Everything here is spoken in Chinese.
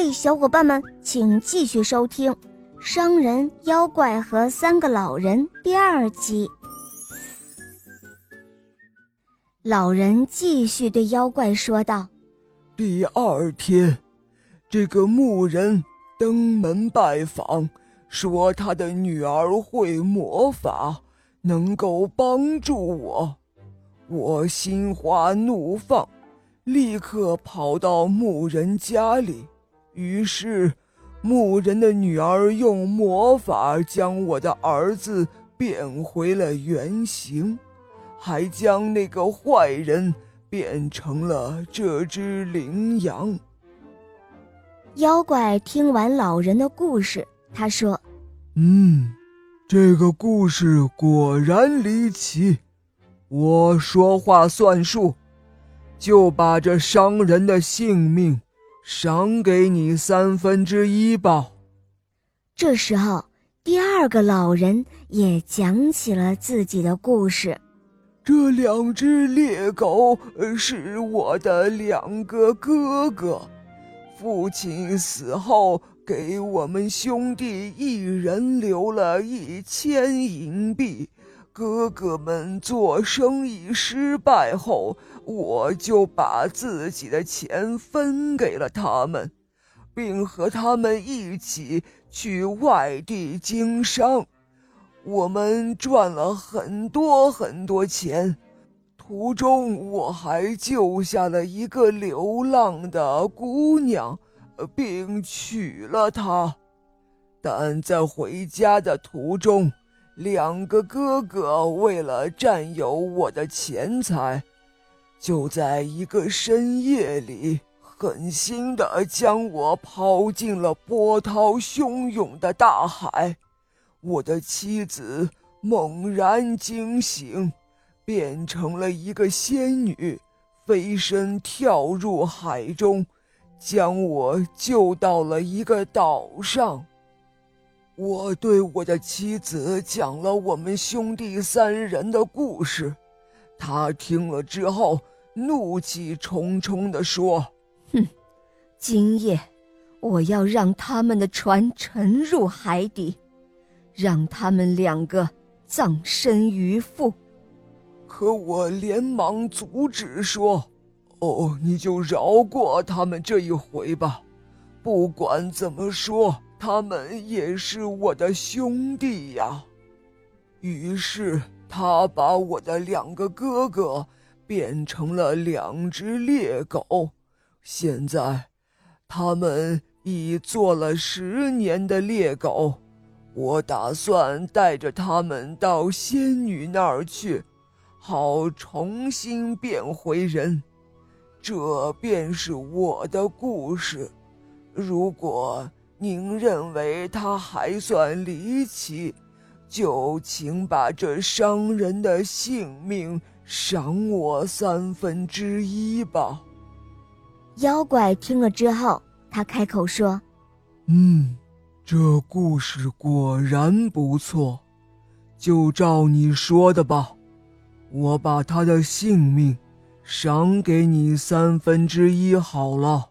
嘿小伙伴们，请继续收听《商人、妖怪和三个老人》第二集。老人继续对妖怪说道：“第二天，这个牧人登门拜访，说他的女儿会魔法，能够帮助我。我心花怒放。”立刻跑到牧人家里，于是牧人的女儿用魔法将我的儿子变回了原形，还将那个坏人变成了这只羚羊。妖怪听完老人的故事，他说：“嗯，这个故事果然离奇，我说话算数。”就把这商人的性命赏给你三分之一吧。这时候，第二个老人也讲起了自己的故事。这两只猎狗是我的两个哥哥，父亲死后给我们兄弟一人留了一千银币。哥哥们做生意失败后，我就把自己的钱分给了他们，并和他们一起去外地经商。我们赚了很多很多钱，途中我还救下了一个流浪的姑娘，并娶了她。但在回家的途中，两个哥哥为了占有我的钱财，就在一个深夜里狠心的将我抛进了波涛汹涌的大海。我的妻子猛然惊醒，变成了一个仙女，飞身跳入海中，将我救到了一个岛上。我对我的妻子讲了我们兄弟三人的故事，她听了之后怒气冲冲地说：“哼，今夜我要让他们的船沉入海底，让他们两个葬身鱼腹。”可我连忙阻止说：“哦，你就饶过他们这一回吧，不管怎么说。”他们也是我的兄弟呀，于是他把我的两个哥哥变成了两只猎狗。现在，他们已做了十年的猎狗。我打算带着他们到仙女那儿去，好重新变回人。这便是我的故事。如果。您认为他还算离奇，就请把这商人的性命赏我三分之一吧。妖怪听了之后，他开口说：“嗯，这故事果然不错，就照你说的吧，我把他的性命赏给你三分之一好了。”